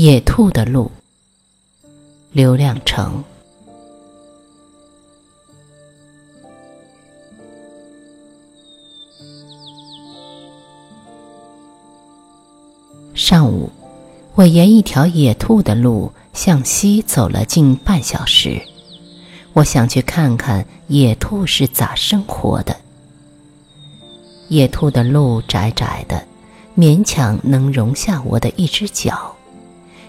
野兔的路，刘亮程。上午，我沿一条野兔的路向西走了近半小时。我想去看看野兔是咋生活的。野兔的路窄窄的，勉强能容下我的一只脚。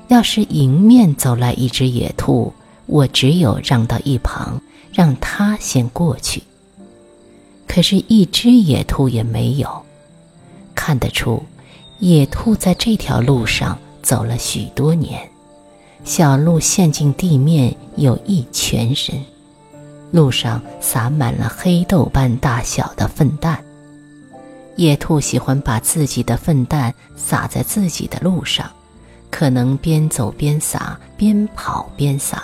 要是迎面走来一只野兔，我只有让到一旁，让它先过去。可是，一只野兔也没有。看得出，野兔在这条路上走了许多年，小路陷进地面有一全深，路上撒满了黑豆般大小的粪蛋。野兔喜欢把自己的粪蛋撒在自己的路上。可能边走边撒，边跑边撒，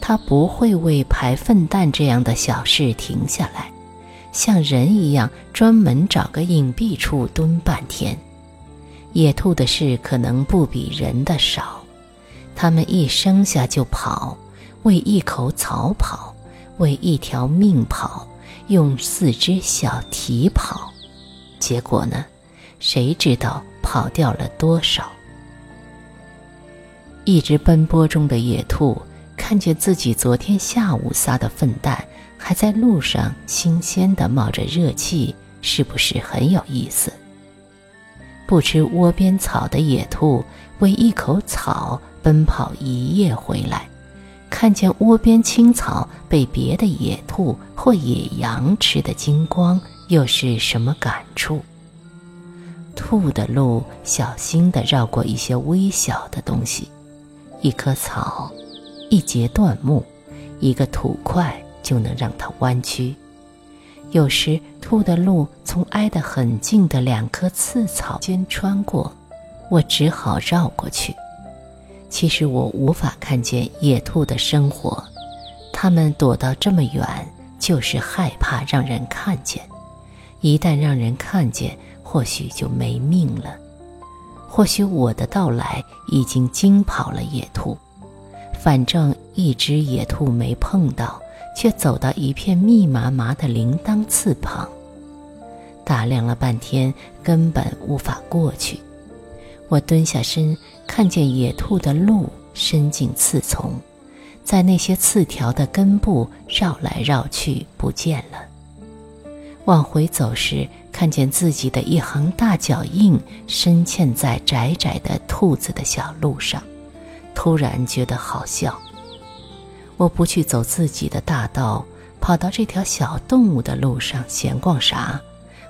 它不会为排粪蛋这样的小事停下来，像人一样专门找个隐蔽处蹲半天。野兔的事可能不比人的少，它们一生下就跑，为一口草跑，为一条命跑，用四只小蹄跑，结果呢？谁知道跑掉了多少？一只奔波中的野兔看见自己昨天下午撒的粪蛋还在路上新鲜的冒着热气，是不是很有意思？不吃窝边草的野兔为一口草奔跑一夜回来，看见窝边青草被别的野兔或野羊吃得精光，又是什么感触？兔的路小心地绕过一些微小的东西。一棵草，一截断木，一个土块就能让它弯曲。有时，兔的路从挨得很近的两棵刺草间穿过，我只好绕过去。其实我无法看见野兔的生活，它们躲到这么远，就是害怕让人看见。一旦让人看见，或许就没命了。或许我的到来已经惊跑了野兔，反正一只野兔没碰到，却走到一片密麻麻的铃铛刺旁，打量了半天，根本无法过去。我蹲下身，看见野兔的路伸进刺丛，在那些刺条的根部绕来绕去，不见了。往回走时。看见自己的一行大脚印深嵌在窄窄的兔子的小路上，突然觉得好笑。我不去走自己的大道，跑到这条小动物的路上闲逛啥？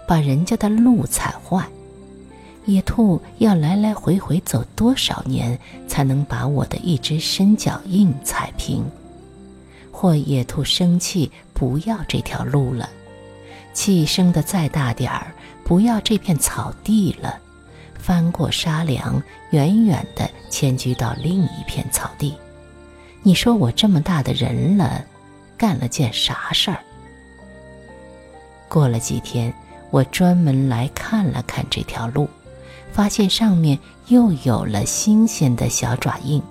把人家的路踩坏。野兔要来来回回走多少年，才能把我的一只深脚印踩平？或野兔生气，不要这条路了。气生的再大点儿，不要这片草地了，翻过沙梁，远远的迁居到另一片草地。你说我这么大的人了，干了件啥事儿？过了几天，我专门来看了看这条路，发现上面又有了新鲜的小爪印。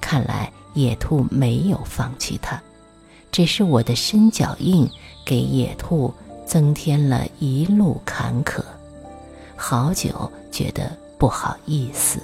看来野兔没有放弃它，只是我的深脚印给野兔。增添了一路坎坷，好久觉得不好意思。